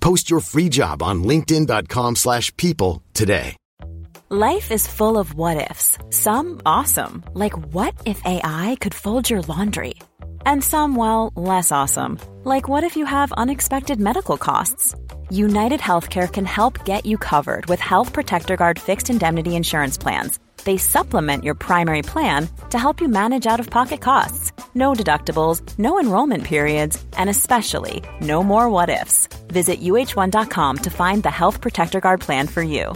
Post your free job on linkedin.com/people slash people today. Life is full of what ifs. Some awesome, like what if AI could fold your laundry? And some well, less awesome, like what if you have unexpected medical costs? United Healthcare can help get you covered with Health Protector Guard fixed indemnity insurance plans. They supplement your primary plan to help you manage out of pocket costs. No deductibles, no enrollment periods, and especially no more what ifs. Visit uh1.com to find the Health Protector Guard plan for you.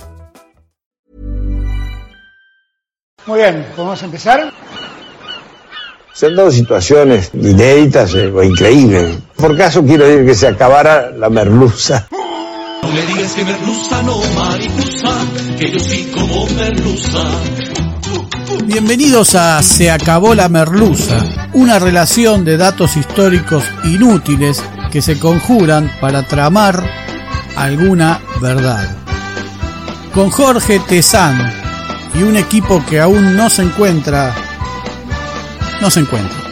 Muy bien, ¿podemos empezar? Son dos situaciones inéditas eh, o increíbles. Por caso quiero decir que se acabara la merluza. No me digas que merluza, no mariposa, que yo sí como merluza. Bienvenidos a Se acabó la merluza, una relación de datos históricos inútiles que se conjuran para tramar alguna verdad. Con Jorge Tezán y un equipo que aún no se encuentra, no se encuentra.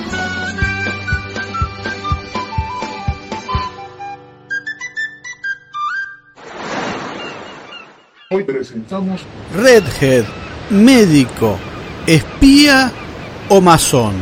Hoy presentamos Redhead, médico, espía o masón.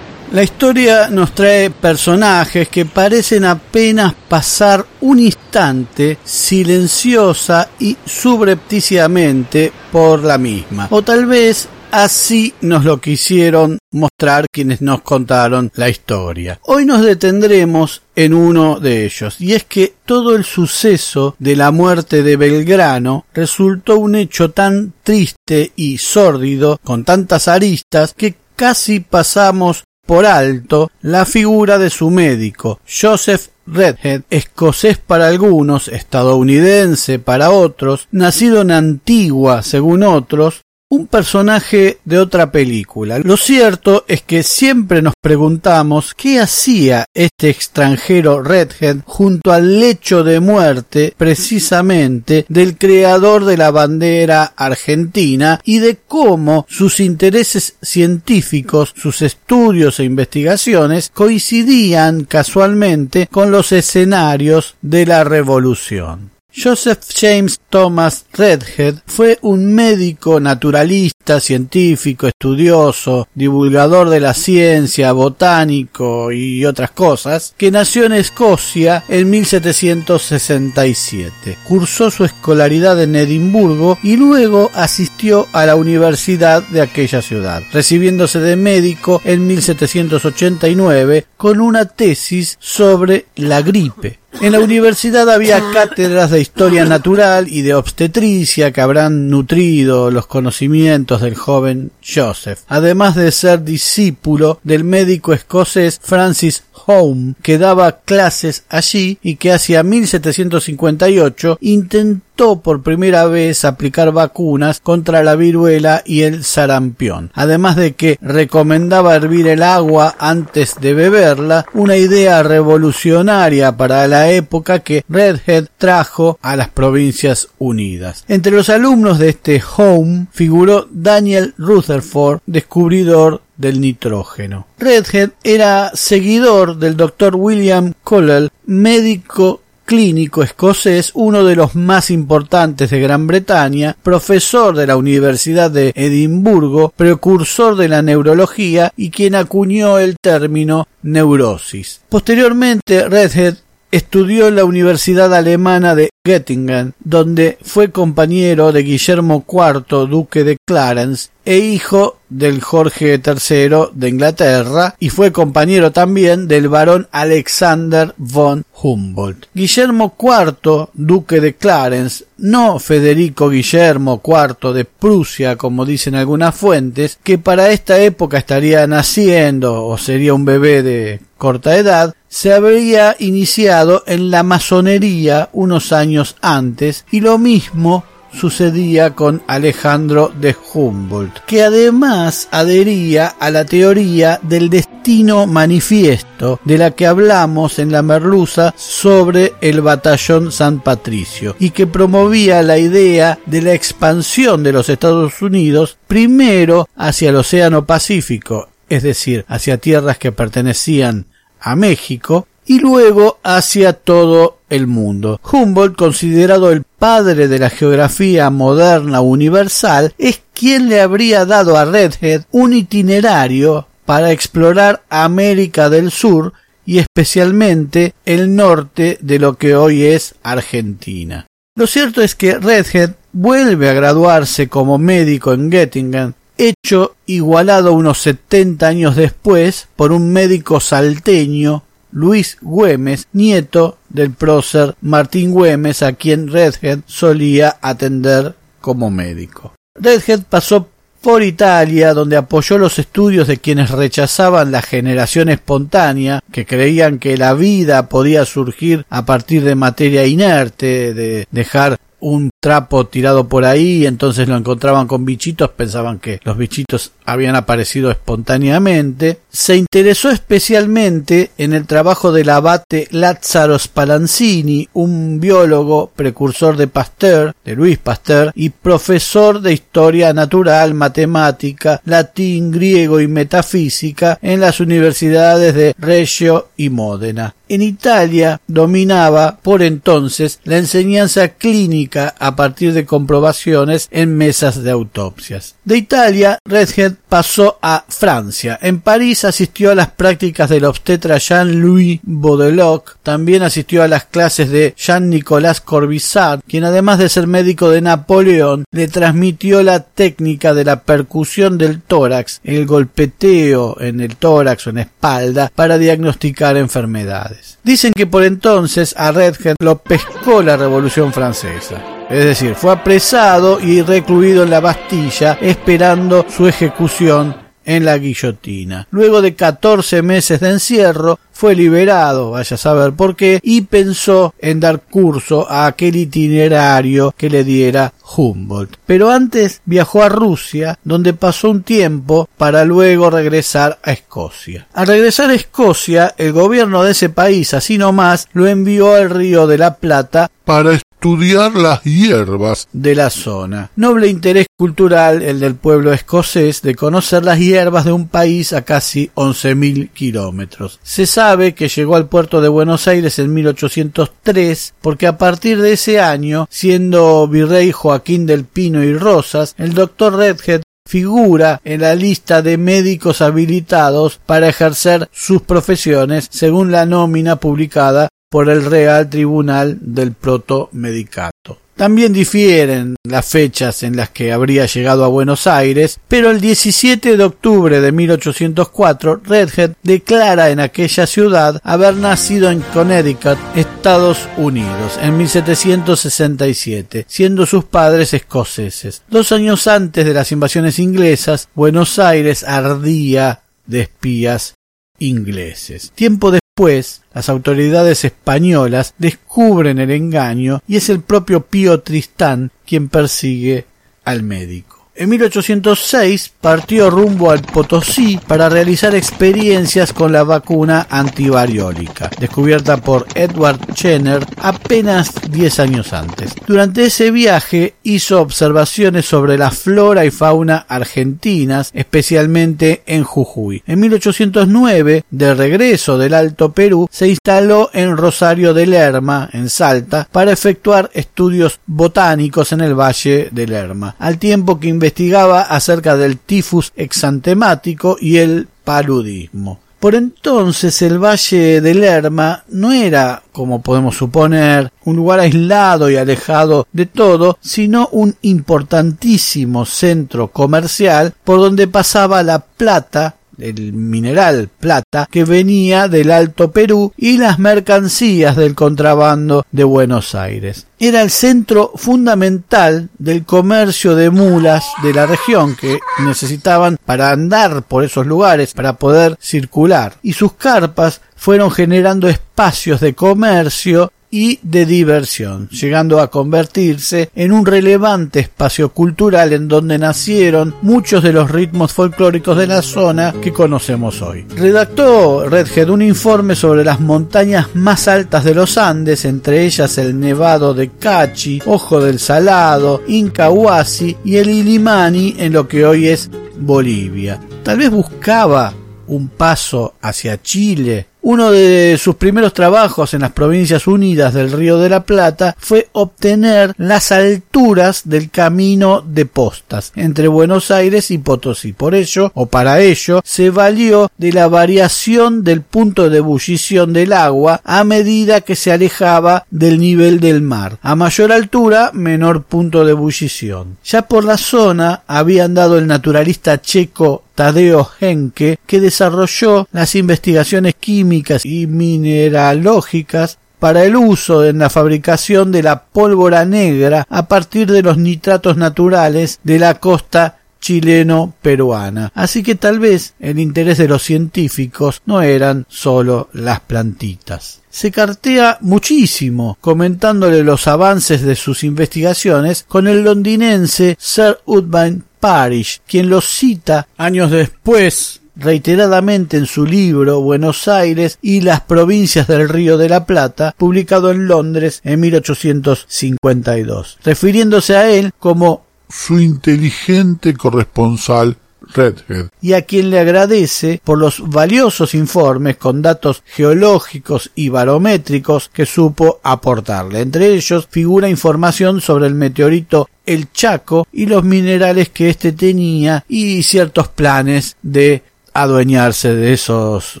La historia nos trae personajes que parecen apenas pasar un instante silenciosa y subrepticiamente por la misma. O tal vez así nos lo quisieron mostrar quienes nos contaron la historia. Hoy nos detendremos en uno de ellos, y es que todo el suceso de la muerte de Belgrano resultó un hecho tan triste y sórdido, con tantas aristas, que casi pasamos por alto la figura de su médico, Joseph Redhead, escocés para algunos, estadounidense para otros, nacido en Antigua según otros, un personaje de otra película. Lo cierto es que siempre nos preguntamos qué hacía este extranjero Redhead junto al lecho de muerte precisamente del creador de la bandera argentina y de cómo sus intereses científicos, sus estudios e investigaciones coincidían casualmente con los escenarios de la revolución. Joseph James Thomas Redhead fue un médico naturalista, científico, estudioso, divulgador de la ciencia, botánico y otras cosas, que nació en Escocia en 1767. Cursó su escolaridad en Edimburgo y luego asistió a la universidad de aquella ciudad, recibiéndose de médico en 1789 con una tesis sobre la gripe. En la universidad había cátedras de historia natural y de obstetricia que habrán nutrido los conocimientos del joven Joseph, además de ser discípulo del médico escocés Francis Home, que daba clases allí y que hacia 1758 intentó por primera vez aplicar vacunas contra la viruela y el sarampión, además de que recomendaba hervir el agua antes de beberla, una idea revolucionaria para la época que Redhead trajo a las Provincias Unidas. Entre los alumnos de este Home figuró Daniel Rutherford, descubridor del nitrógeno. Redhead era seguidor del doctor William Collell, médico clínico escocés, uno de los más importantes de Gran Bretaña, profesor de la Universidad de Edimburgo, precursor de la neurología y quien acuñó el término neurosis. Posteriormente, Redhead estudió en la Universidad Alemana de Göttingen, donde fue compañero de Guillermo IV, duque de Clarence, e hijo del Jorge III de Inglaterra, y fue compañero también del barón Alexander von Humboldt. Guillermo IV, duque de Clarence, no Federico Guillermo IV de Prusia, como dicen algunas fuentes, que para esta época estaría naciendo o sería un bebé de corta edad, se habría iniciado en la masonería unos años antes y lo mismo sucedía con Alejandro de Humboldt, que además adhería a la teoría del destino manifiesto de la que hablamos en la merluza sobre el batallón San Patricio y que promovía la idea de la expansión de los Estados Unidos primero hacia el Océano Pacífico, es decir, hacia tierras que pertenecían a México y luego hacia todo el mundo. Humboldt, considerado el padre de la geografía moderna universal, es quien le habría dado a Redhead un itinerario para explorar América del Sur y especialmente el norte de lo que hoy es Argentina. Lo cierto es que Redhead vuelve a graduarse como médico en Göttingen hecho igualado unos 70 años después por un médico salteño, Luis Güemes, nieto del prócer Martín Güemes, a quien Redhead solía atender como médico. Redhead pasó por Italia, donde apoyó los estudios de quienes rechazaban la generación espontánea, que creían que la vida podía surgir a partir de materia inerte, de dejar un trapo tirado por ahí, entonces lo encontraban con bichitos, pensaban que los bichitos habían aparecido espontáneamente. Se interesó especialmente en el trabajo del abate Lázaro Spallanzini, un biólogo precursor de Pasteur, de Luis Pasteur, y profesor de historia natural, matemática, latín, griego y metafísica en las universidades de Reggio y Módena. En Italia dominaba por entonces la enseñanza clínica a partir de comprobaciones en mesas de autopsias. De Italia, Redhead pasó a Francia. En París asistió a las prácticas del obstetra Jean-Louis Baudeloc. También asistió a las clases de Jean-Nicolas Corbissard, quien además de ser médico de Napoleón, le transmitió la técnica de la percusión del tórax, el golpeteo en el tórax o en espalda, para diagnosticar enfermedades. Dicen que por entonces a Redhead lo pescó la Revolución Francesa. Es decir, fue apresado y recluido en la Bastilla esperando su ejecución en la guillotina. Luego de 14 meses de encierro, fue liberado, vaya a saber por qué, y pensó en dar curso a aquel itinerario que le diera Humboldt. Pero antes viajó a Rusia, donde pasó un tiempo para luego regresar a Escocia. Al regresar a Escocia, el gobierno de ese país, así nomás, lo envió al río de la Plata para estudiar las hierbas de la zona. Noble interés cultural el del pueblo escocés de conocer las hierbas de un país a casi 11.000 kilómetros. Se sabe que llegó al puerto de Buenos Aires en 1803 porque a partir de ese año, siendo virrey Joaquín del Pino y Rosas, el doctor Redhead figura en la lista de médicos habilitados para ejercer sus profesiones según la nómina publicada por el Real Tribunal del Protomedicato. También difieren las fechas en las que habría llegado a Buenos Aires, pero el 17 de octubre de 1804 Redhead declara en aquella ciudad haber nacido en Connecticut, Estados Unidos, en 1767, siendo sus padres escoceses. Dos años antes de las invasiones inglesas, Buenos Aires ardía de espías ingleses. Tiempo después, las autoridades españolas descubren el engaño y es el propio Pío Tristán quien persigue al médico. En 1806 partió rumbo al Potosí para realizar experiencias con la vacuna antivariólica, descubierta por Edward Jenner apenas 10 años antes. Durante ese viaje hizo observaciones sobre la flora y fauna argentinas, especialmente en Jujuy. En 1809, de regreso del Alto Perú, se instaló en Rosario de Lerma, en Salta, para efectuar estudios botánicos en el Valle de Lerma, al tiempo que investigaba acerca del tifus exantemático y el paludismo. Por entonces el valle de Lerma no era, como podemos suponer, un lugar aislado y alejado de todo, sino un importantísimo centro comercial por donde pasaba la plata el mineral plata que venía del Alto Perú y las mercancías del contrabando de Buenos Aires. Era el centro fundamental del comercio de mulas de la región que necesitaban para andar por esos lugares, para poder circular. Y sus carpas fueron generando espacios de comercio y de diversión, llegando a convertirse en un relevante espacio cultural en donde nacieron muchos de los ritmos folclóricos de la zona que conocemos hoy. Redactó Redhead un informe sobre las montañas más altas de los Andes, entre ellas el Nevado de Cachi, Ojo del Salado, Incahuasi y el Ilimani en lo que hoy es Bolivia. Tal vez buscaba un paso hacia Chile uno de sus primeros trabajos en las Provincias Unidas del Río de la Plata fue obtener las alturas del camino de postas entre Buenos Aires y Potosí. Por ello, o para ello, se valió de la variación del punto de ebullición del agua a medida que se alejaba del nivel del mar. A mayor altura, menor punto de ebullición. Ya por la zona había andado el naturalista checo Tadeo Henke, que desarrolló las investigaciones químicas y mineralógicas para el uso en la fabricación de la pólvora negra a partir de los nitratos naturales de la costa chileno-peruana. Así que tal vez el interés de los científicos no eran solo las plantitas. Se cartea muchísimo comentándole los avances de sus investigaciones con el londinense Sir Udvine Parish, quien lo cita años después reiteradamente en su libro Buenos Aires y las provincias del Río de la Plata, publicado en Londres en 1852, refiriéndose a él como su inteligente corresponsal Redhead. Y a quien le agradece por los valiosos informes con datos geológicos y barométricos que supo aportarle. Entre ellos figura información sobre el meteorito el Chaco y los minerales que éste tenía y ciertos planes de adueñarse de esos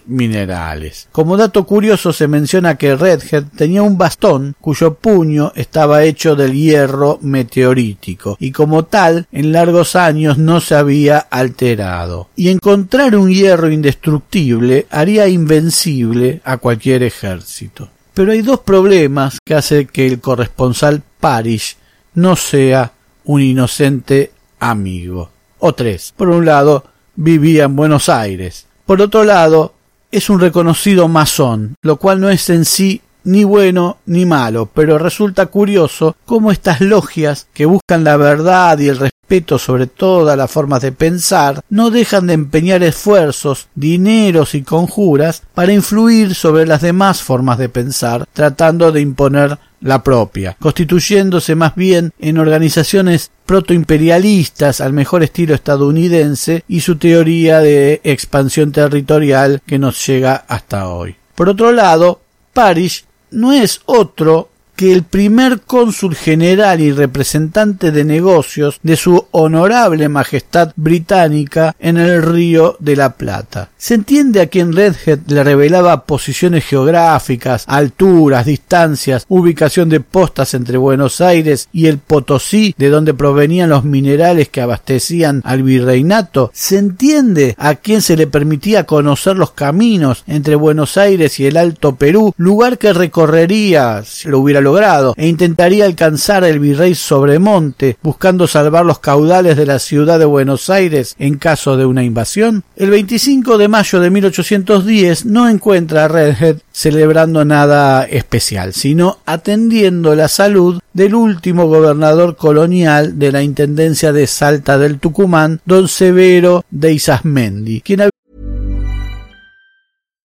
minerales. Como dato curioso se menciona que Redhead tenía un bastón cuyo puño estaba hecho del hierro meteorítico y como tal en largos años no se había alterado. Y encontrar un hierro indestructible haría invencible a cualquier ejército. Pero hay dos problemas que hacen que el corresponsal Parish no sea un inocente amigo. O tres. Por un lado, vivía en Buenos Aires. Por otro lado, es un reconocido masón, lo cual no es en sí ni bueno ni malo, pero resulta curioso cómo estas logias que buscan la verdad y el respeto sobre todas las formas de pensar no dejan de empeñar esfuerzos, dineros y conjuras para influir sobre las demás formas de pensar, tratando de imponer la propia, constituyéndose más bien en organizaciones protoimperialistas al mejor estilo estadounidense y su teoría de expansión territorial que nos llega hasta hoy. Por otro lado, Parrish no es otro que el primer cónsul general y representante de negocios de su honorable majestad británica en el río de la Plata. Se entiende a quien Redhead le revelaba posiciones geográficas, alturas, distancias, ubicación de postas entre Buenos Aires y el Potosí, de donde provenían los minerales que abastecían al virreinato. Se entiende a quien se le permitía conocer los caminos entre Buenos Aires y el Alto Perú, lugar que recorrería, si lo hubiera logrado e intentaría alcanzar el virrey Sobremonte buscando salvar los caudales de la ciudad de Buenos Aires en caso de una invasión? El 25 de mayo de 1810 no encuentra a Redhead celebrando nada especial, sino atendiendo la salud del último gobernador colonial de la Intendencia de Salta del Tucumán, don Severo de Isasmendi, quien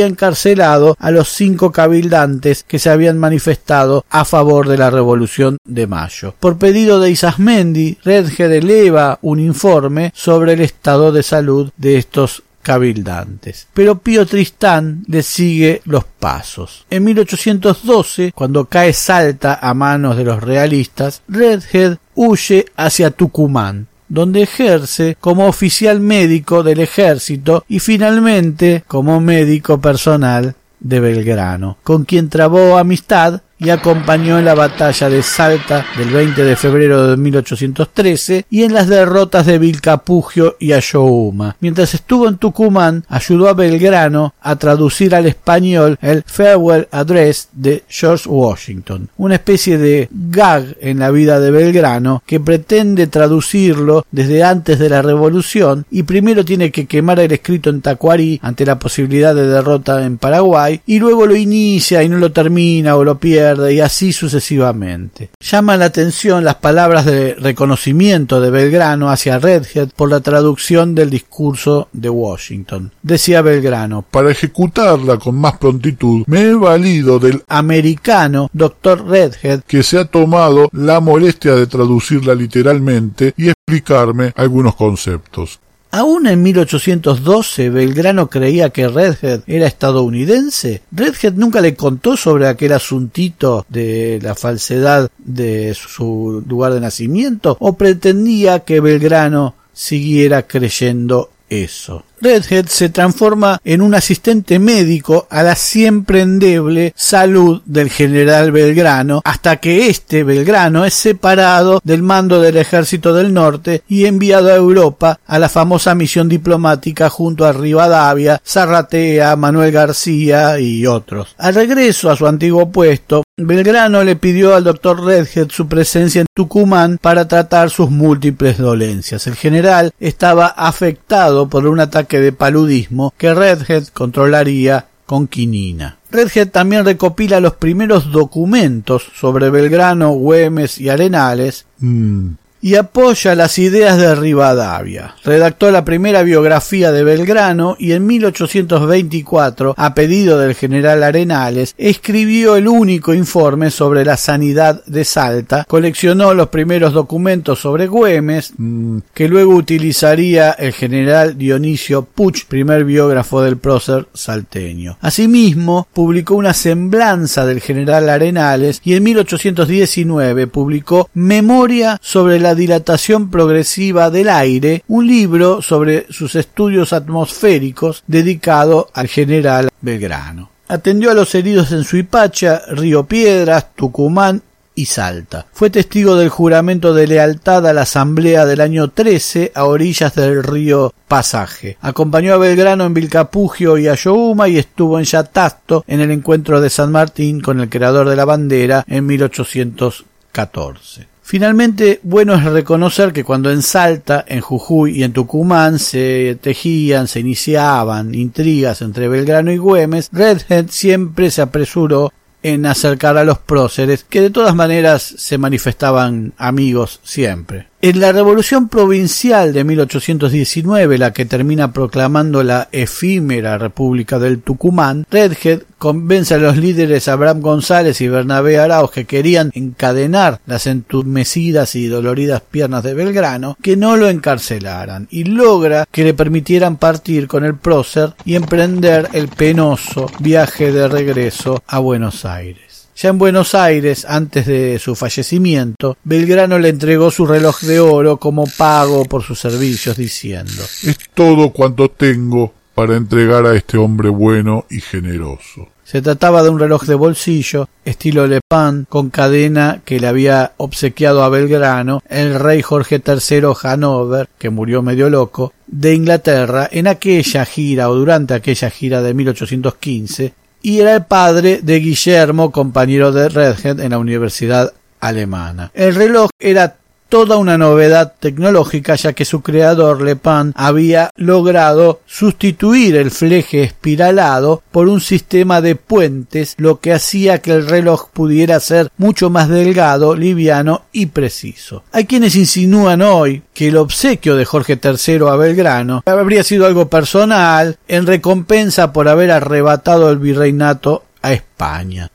Encarcelado a los cinco cabildantes que se habían manifestado a favor de la Revolución de Mayo. Por pedido de Isasmendi, Redhead eleva un informe sobre el estado de salud de estos cabildantes. Pero Pío Tristán le sigue los pasos. En 1812, cuando cae Salta a manos de los realistas, Redhead huye hacia Tucumán, donde ejerce como oficial médico del ejército y finalmente como médico personal de Belgrano, con quien trabó amistad y acompañó en la batalla de Salta del 20 de febrero de 1813 y en las derrotas de Vilcapugio y Ayohuma. Mientras estuvo en Tucumán, ayudó a Belgrano a traducir al español el Farewell Address de George Washington, una especie de gag en la vida de Belgrano que pretende traducirlo desde antes de la revolución y primero tiene que quemar el escrito en Tacuarí ante la posibilidad de derrota en Paraguay y luego lo inicia y no lo termina o lo pierde y así sucesivamente. Llama la atención las palabras de reconocimiento de Belgrano hacia Redhead por la traducción del discurso de Washington. Decía Belgrano, Para ejecutarla con más prontitud, me he valido del americano Dr. Redhead que se ha tomado la molestia de traducirla literalmente y explicarme algunos conceptos. Aún en 1812 Belgrano creía que Redhead era estadounidense. Redhead nunca le contó sobre aquel asuntito de la falsedad de su lugar de nacimiento o pretendía que Belgrano siguiera creyendo eso. Redhead se transforma en un asistente médico a la siempre endeble salud del general Belgrano, hasta que este Belgrano es separado del mando del ejército del norte y enviado a Europa a la famosa misión diplomática junto a Rivadavia, Zarratea, Manuel García y otros. Al regreso a su antiguo puesto, Belgrano le pidió al doctor Redhead su presencia en Tucumán para tratar sus múltiples dolencias. El general estaba afectado por un ataque de paludismo que Redhead controlaría con quinina. Redhead también recopila los primeros documentos sobre Belgrano, Güemes y Arenales y apoya las ideas de Rivadavia. Redactó la primera biografía de Belgrano y en 1824, a pedido del general Arenales, escribió el único informe sobre la sanidad de Salta, coleccionó los primeros documentos sobre Güemes, que luego utilizaría el general Dionisio Puch, primer biógrafo del prócer salteño. Asimismo, publicó una semblanza del general Arenales y en 1819 publicó Memoria sobre la dilatación progresiva del aire, un libro sobre sus estudios atmosféricos dedicado al general Belgrano. Atendió a los heridos en Suipacha, Río Piedras, Tucumán y Salta. Fue testigo del juramento de lealtad a la Asamblea del año 13 a orillas del río Pasaje. Acompañó a Belgrano en Vilcapugio y Ayohuma y estuvo en Yatasto en el encuentro de San Martín con el creador de la bandera en 1814. Finalmente, bueno es reconocer que cuando en Salta, en Jujuy y en Tucumán se tejían, se iniciaban intrigas entre Belgrano y Güemes, Redhead siempre se apresuró en acercar a los próceres, que de todas maneras se manifestaban amigos siempre. En la Revolución Provincial de 1819, la que termina proclamando la efímera República del Tucumán, Redhead convence a los líderes Abraham González y Bernabé Arauz que querían encadenar las entumecidas y doloridas piernas de Belgrano que no lo encarcelaran y logra que le permitieran partir con el prócer y emprender el penoso viaje de regreso a Buenos Aires. Ya en Buenos Aires, antes de su fallecimiento, Belgrano le entregó su reloj de oro como pago por sus servicios, diciendo Es todo cuanto tengo para entregar a este hombre bueno y generoso. Se trataba de un reloj de bolsillo, estilo Le Pen, con cadena que le había obsequiado a Belgrano el rey Jorge III Hanover, que murió medio loco, de Inglaterra en aquella gira o durante aquella gira de 1815 y era el padre de Guillermo, compañero de Redhead en la Universidad Alemana. El reloj era toda una novedad tecnológica ya que su creador Lepan había logrado sustituir el fleje espiralado por un sistema de puentes lo que hacía que el reloj pudiera ser mucho más delgado, liviano y preciso. Hay quienes insinúan hoy que el obsequio de Jorge III a Belgrano habría sido algo personal en recompensa por haber arrebatado el virreinato a España.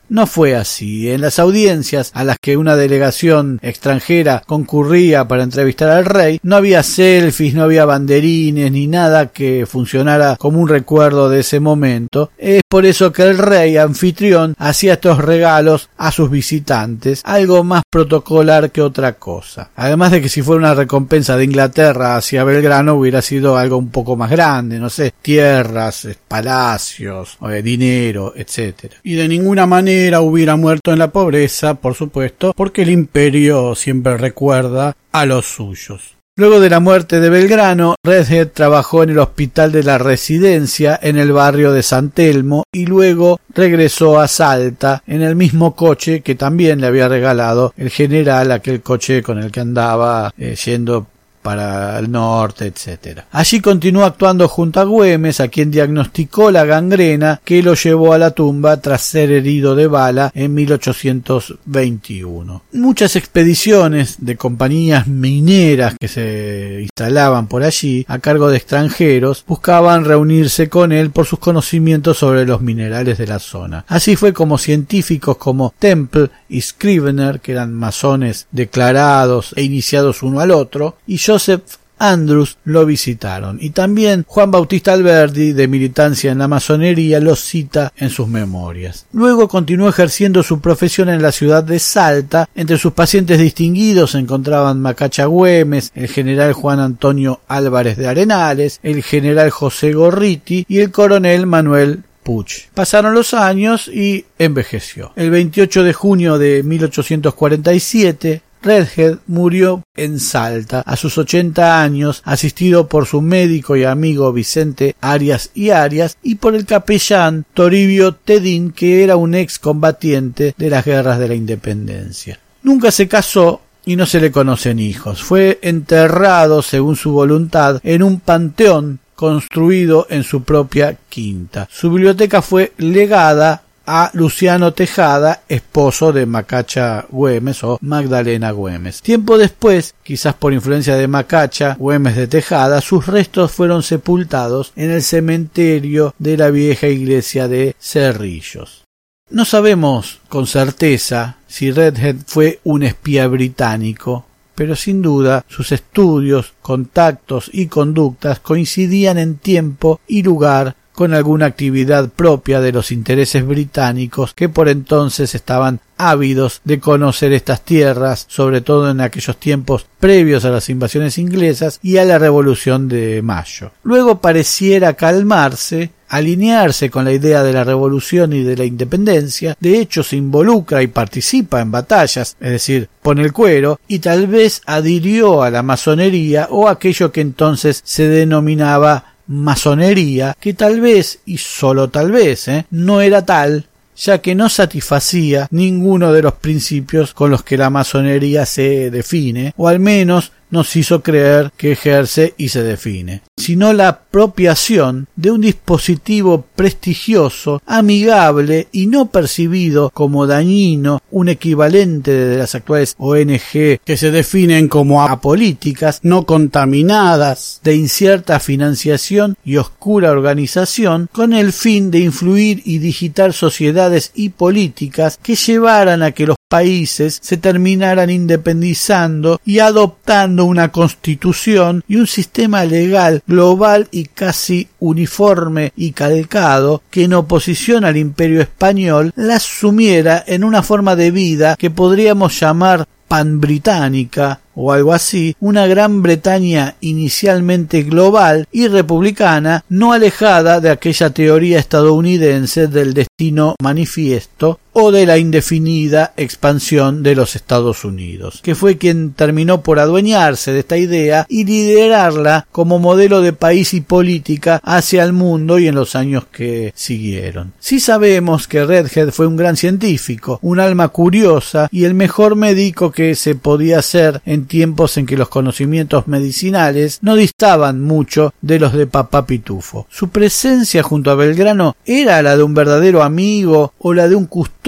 No fue así. En las audiencias a las que una delegación extranjera concurría para entrevistar al rey, no había selfies, no había banderines, ni nada que funcionara como un recuerdo de ese momento. Es por eso que el rey anfitrión hacía estos regalos a sus visitantes, algo más protocolar que otra cosa. Además de que si fuera una recompensa de Inglaterra hacia Belgrano hubiera sido algo un poco más grande, no sé, tierras, palacios, dinero, etcétera. Y de ninguna manera hubiera muerto en la pobreza, por supuesto, porque el imperio siempre recuerda a los suyos. Luego de la muerte de Belgrano, Redhead trabajó en el hospital de la residencia en el barrio de San Telmo y luego regresó a Salta en el mismo coche que también le había regalado el general, aquel coche con el que andaba eh, yendo para el norte, etc. Allí continuó actuando junto a Güemes, a quien diagnosticó la gangrena que lo llevó a la tumba tras ser herido de bala en 1821. Muchas expediciones de compañías mineras que se instalaban por allí a cargo de extranjeros buscaban reunirse con él por sus conocimientos sobre los minerales de la zona. Así fue como científicos como Temple y Scrivener, que eran masones declarados e iniciados uno al otro, y Joseph Andrews lo visitaron y también Juan Bautista Alberdi, de militancia en la masonería, lo cita en sus memorias. Luego continuó ejerciendo su profesión en la ciudad de Salta. Entre sus pacientes distinguidos se encontraban Macacha Güemes, el general Juan Antonio Álvarez de Arenales, el general José Gorriti y el coronel Manuel Puch. Pasaron los años y envejeció. El 28 de junio de 1847 Redhead murió en Salta a sus 80 años, asistido por su médico y amigo Vicente Arias y Arias y por el capellán Toribio Tedín, que era un ex combatiente de las guerras de la independencia. Nunca se casó y no se le conocen hijos. Fue enterrado, según su voluntad, en un panteón construido en su propia quinta. Su biblioteca fue legada a Luciano Tejada, esposo de Macacha Güemes o Magdalena Güemes. Tiempo después, quizás por influencia de Macacha Güemes de Tejada, sus restos fueron sepultados en el cementerio de la vieja iglesia de Cerrillos. No sabemos con certeza si Redhead fue un espía británico, pero sin duda sus estudios, contactos y conductas coincidían en tiempo y lugar con alguna actividad propia de los intereses británicos que por entonces estaban ávidos de conocer estas tierras, sobre todo en aquellos tiempos previos a las invasiones inglesas y a la Revolución de Mayo. Luego pareciera calmarse, alinearse con la idea de la revolución y de la independencia, de hecho se involucra y participa en batallas, es decir, pone el cuero, y tal vez adhirió a la masonería o aquello que entonces se denominaba masonería que tal vez, y solo tal vez, ¿eh? no era tal, ya que no satisfacía ninguno de los principios con los que la masonería se define, o al menos nos hizo creer que ejerce y se define, sino la apropiación de un dispositivo prestigioso, amigable y no percibido como dañino, un equivalente de las actuales ONG que se definen como apolíticas, no contaminadas, de incierta financiación y oscura organización, con el fin de influir y digitar sociedades y políticas que llevaran a que los países se terminaran independizando y adoptando una constitución y un sistema legal global y casi uniforme y calcado que en oposición al imperio español la sumiera en una forma de vida que podríamos llamar pan-británica o algo así, una Gran Bretaña inicialmente global y republicana, no alejada de aquella teoría estadounidense del destino manifiesto o de la indefinida expansión de los Estados Unidos, que fue quien terminó por adueñarse de esta idea y liderarla como modelo de país y política hacia el mundo y en los años que siguieron. Sí sabemos que Redhead fue un gran científico, un alma curiosa y el mejor médico que se podía hacer en tiempos en que los conocimientos medicinales no distaban mucho de los de Papá Pitufo. Su presencia junto a Belgrano era la de un verdadero amigo o la de un custodio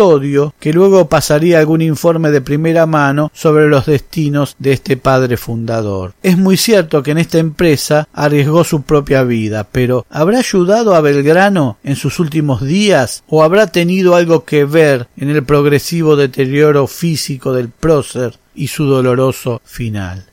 que luego pasaría algún informe de primera mano sobre los destinos de este padre fundador. Es muy cierto que en esta empresa arriesgó su propia vida, pero ¿habrá ayudado a Belgrano en sus últimos días o habrá tenido algo que ver en el progresivo deterioro físico del prócer y su doloroso final.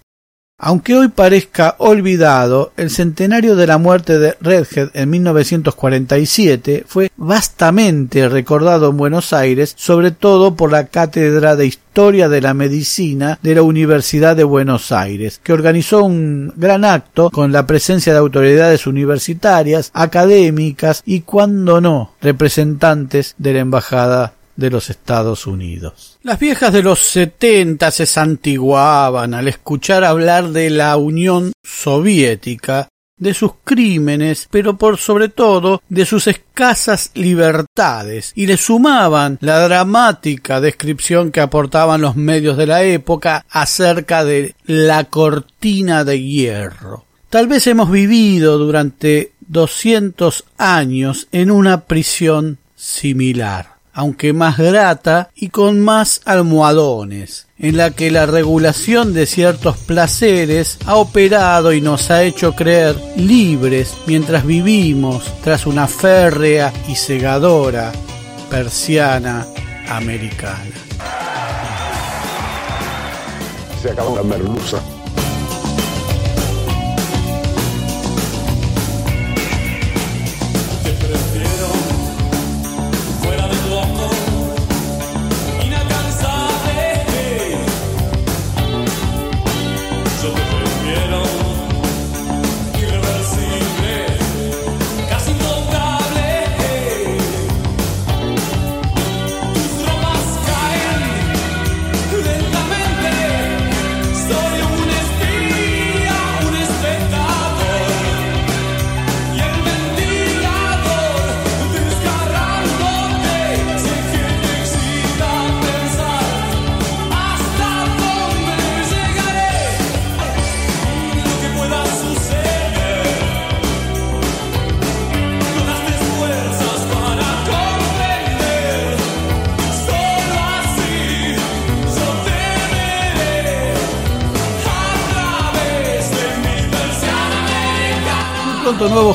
Aunque hoy parezca olvidado, el centenario de la muerte de Redhead en 1947 fue vastamente recordado en Buenos Aires, sobre todo por la Cátedra de Historia de la Medicina de la Universidad de Buenos Aires, que organizó un gran acto con la presencia de autoridades universitarias, académicas y, cuando no, representantes de la Embajada de los Estados Unidos. Las viejas de los setenta se santiguaban al escuchar hablar de la Unión Soviética, de sus crímenes, pero por sobre todo de sus escasas libertades, y le sumaban la dramática descripción que aportaban los medios de la época acerca de la cortina de hierro. Tal vez hemos vivido durante doscientos años en una prisión similar aunque más grata y con más almohadones, en la que la regulación de ciertos placeres ha operado y nos ha hecho creer libres mientras vivimos tras una férrea y cegadora persiana americana. Se acabó la merluza.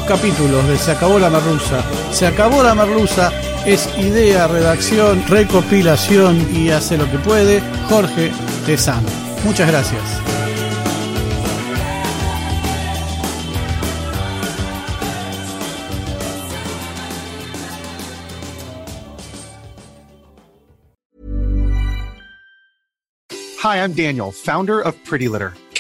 Capítulos de Se acabó la merluza. Se acabó la merluza es idea, redacción, recopilación y hace lo que puede Jorge Tezano. Muchas gracias. Hi, I'm Daniel, founder of Pretty Litter.